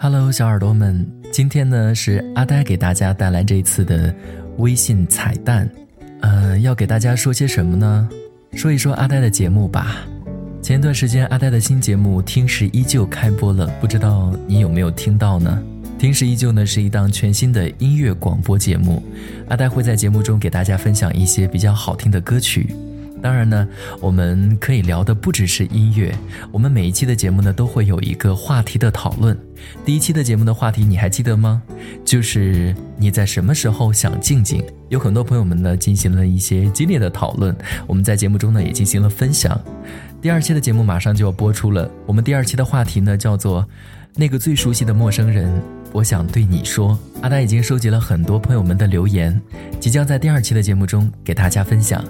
Hello，小耳朵们，今天呢是阿呆给大家带来这一次的微信彩蛋，呃，要给大家说些什么呢？说一说阿呆的节目吧。前段时间阿呆的新节目《听时依旧》开播了，不知道你有没有听到呢？《听时依旧》呢是一档全新的音乐广播节目，阿呆会在节目中给大家分享一些比较好听的歌曲。当然呢，我们可以聊的不只是音乐。我们每一期的节目呢，都会有一个话题的讨论。第一期的节目的话题你还记得吗？就是你在什么时候想静静？有很多朋友们呢进行了一些激烈的讨论。我们在节目中呢也进行了分享。第二期的节目马上就要播出了。我们第二期的话题呢叫做“那个最熟悉的陌生人”，我想对你说。阿呆已经收集了很多朋友们的留言，即将在第二期的节目中给大家分享。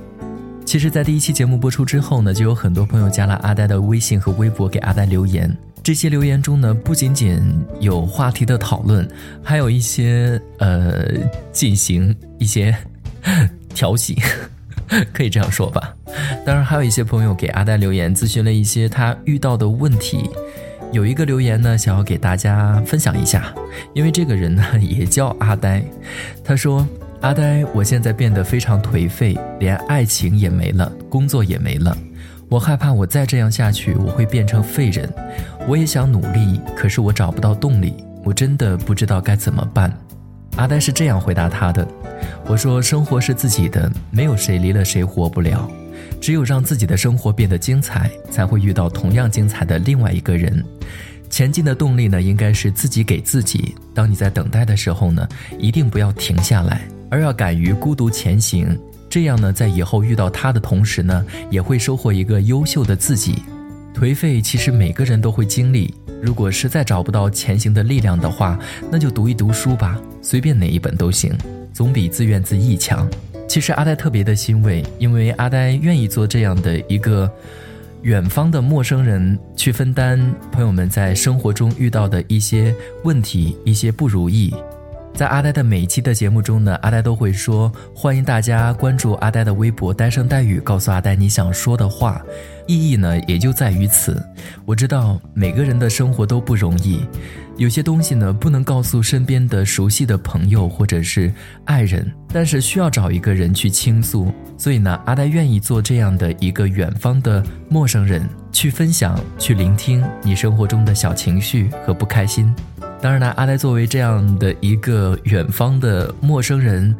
其实，在第一期节目播出之后呢，就有很多朋友加了阿呆的微信和微博给阿呆留言。这些留言中呢，不仅仅有话题的讨论，还有一些呃进行一些 调戏，可以这样说吧。当然，还有一些朋友给阿呆留言，咨询了一些他遇到的问题。有一个留言呢，想要给大家分享一下，因为这个人呢也叫阿呆，他说。阿呆，我现在变得非常颓废，连爱情也没了，工作也没了。我害怕我再这样下去，我会变成废人。我也想努力，可是我找不到动力，我真的不知道该怎么办。阿呆是这样回答他的：“我说，生活是自己的，没有谁离了谁活不了。只有让自己的生活变得精彩，才会遇到同样精彩的另外一个人。前进的动力呢，应该是自己给自己。当你在等待的时候呢，一定不要停下来。”而要敢于孤独前行，这样呢，在以后遇到他的同时呢，也会收获一个优秀的自己。颓废其实每个人都会经历，如果实在找不到前行的力量的话，那就读一读书吧，随便哪一本都行，总比自怨自艾强。其实阿呆特别的欣慰，因为阿呆愿意做这样的一个远方的陌生人，去分担朋友们在生活中遇到的一些问题、一些不如意。在阿呆的每一期的节目中呢，阿呆都会说欢迎大家关注阿呆的微博“呆声呆语”，告诉阿呆你想说的话。意义呢也就在于此。我知道每个人的生活都不容易，有些东西呢不能告诉身边的熟悉的朋友或者是爱人，但是需要找一个人去倾诉。所以呢，阿呆愿意做这样的一个远方的陌生人，去分享、去聆听你生活中的小情绪和不开心。当然呢，阿呆作为这样的一个远方的陌生人，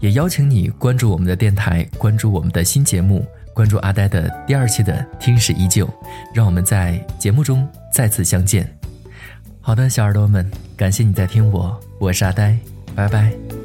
也邀请你关注我们的电台，关注我们的新节目，关注阿呆的第二期的《听史依旧》，让我们在节目中再次相见。好的，小耳朵们，感谢你在听我，我是阿呆，拜拜。